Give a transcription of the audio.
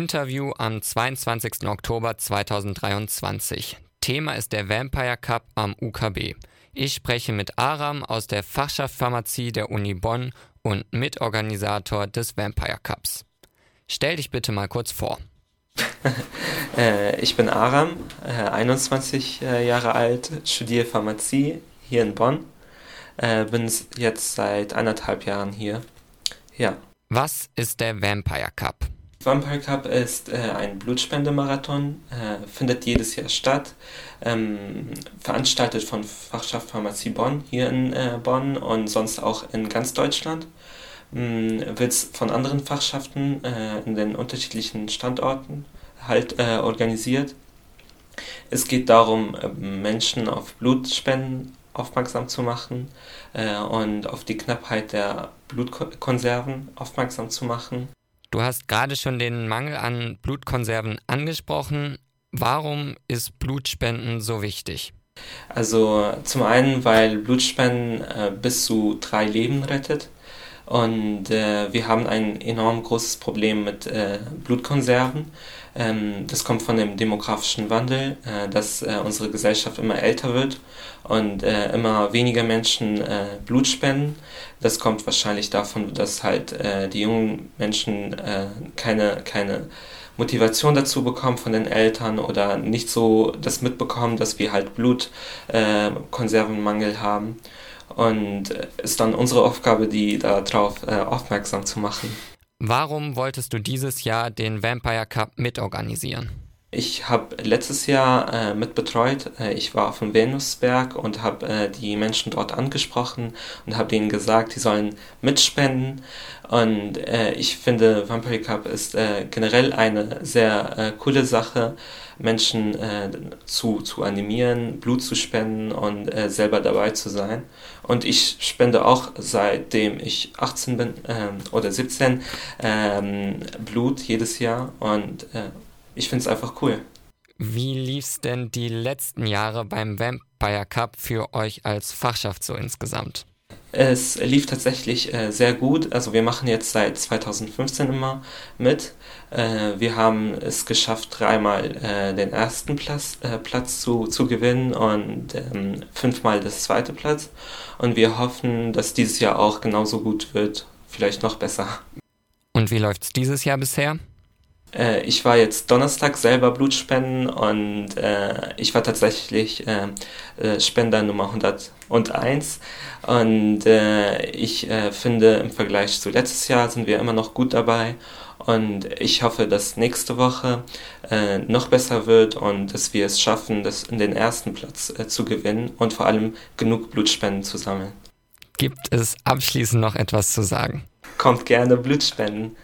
Interview am 22. Oktober 2023. Thema ist der Vampire Cup am UKB. Ich spreche mit Aram aus der Fachschaft Pharmazie der Uni Bonn und Mitorganisator des Vampire Cups. Stell dich bitte mal kurz vor. Äh, ich bin Aram, 21 äh, Jahre alt, studiere Pharmazie hier in Bonn. Äh, bin jetzt seit anderthalb Jahren hier. Ja. Was ist der Vampire Cup? Vampire Cup ist äh, ein Blutspendemarathon, äh, findet jedes Jahr statt, ähm, veranstaltet von Fachschaft Pharmazie Bonn hier in äh, Bonn und sonst auch in ganz Deutschland. Ähm, Wird von anderen Fachschaften äh, in den unterschiedlichen Standorten halt äh, organisiert. Es geht darum, äh, Menschen auf Blutspenden aufmerksam zu machen und auf die Knappheit der Blutkonserven aufmerksam zu machen. Du hast gerade schon den Mangel an Blutkonserven angesprochen. Warum ist Blutspenden so wichtig? Also zum einen, weil Blutspenden äh, bis zu drei Leben rettet. Und äh, wir haben ein enorm großes Problem mit äh, Blutkonserven. Ähm, das kommt von dem demografischen Wandel, äh, dass äh, unsere Gesellschaft immer älter wird und äh, immer weniger Menschen äh, Blut spenden. Das kommt wahrscheinlich davon, dass halt äh, die jungen Menschen äh, keine, keine Motivation dazu bekommen von den Eltern oder nicht so das mitbekommen, dass wir halt Blutkonservenmangel haben. Und es ist dann unsere Aufgabe, die darauf aufmerksam zu machen. Warum wolltest du dieses Jahr den Vampire Cup mitorganisieren? Ich habe letztes Jahr äh, mitbetreut. Äh, ich war auf dem Venusberg und habe äh, die Menschen dort angesprochen und habe ihnen gesagt, die sollen mitspenden. Und äh, ich finde, Vampire Cup ist äh, generell eine sehr äh, coole Sache, Menschen zu, zu animieren, Blut zu spenden und selber dabei zu sein. Und ich spende auch seitdem ich 18 bin ähm, oder 17 ähm, Blut jedes Jahr und ich finde es einfach cool. Wie lief es denn die letzten Jahre beim Vampire Cup für euch als Fachschaft so insgesamt? Es lief tatsächlich äh, sehr gut. Also wir machen jetzt seit 2015 immer mit. Äh, wir haben es geschafft, dreimal äh, den ersten Platz, äh, Platz zu, zu gewinnen und ähm, fünfmal das zweite Platz. Und wir hoffen, dass dieses Jahr auch genauso gut wird, vielleicht noch besser. Und wie läuft es dieses Jahr bisher? Äh, ich war jetzt Donnerstag selber Blutspenden und äh, ich war tatsächlich äh, äh Spender Nummer 101 und äh, ich äh, finde im Vergleich zu letztes Jahr sind wir immer noch gut dabei und ich hoffe, dass nächste Woche noch besser wird und dass wir es schaffen, das in den ersten Platz zu gewinnen und vor allem genug Blutspenden zu sammeln. Gibt es abschließend noch etwas zu sagen? Kommt gerne Blutspenden.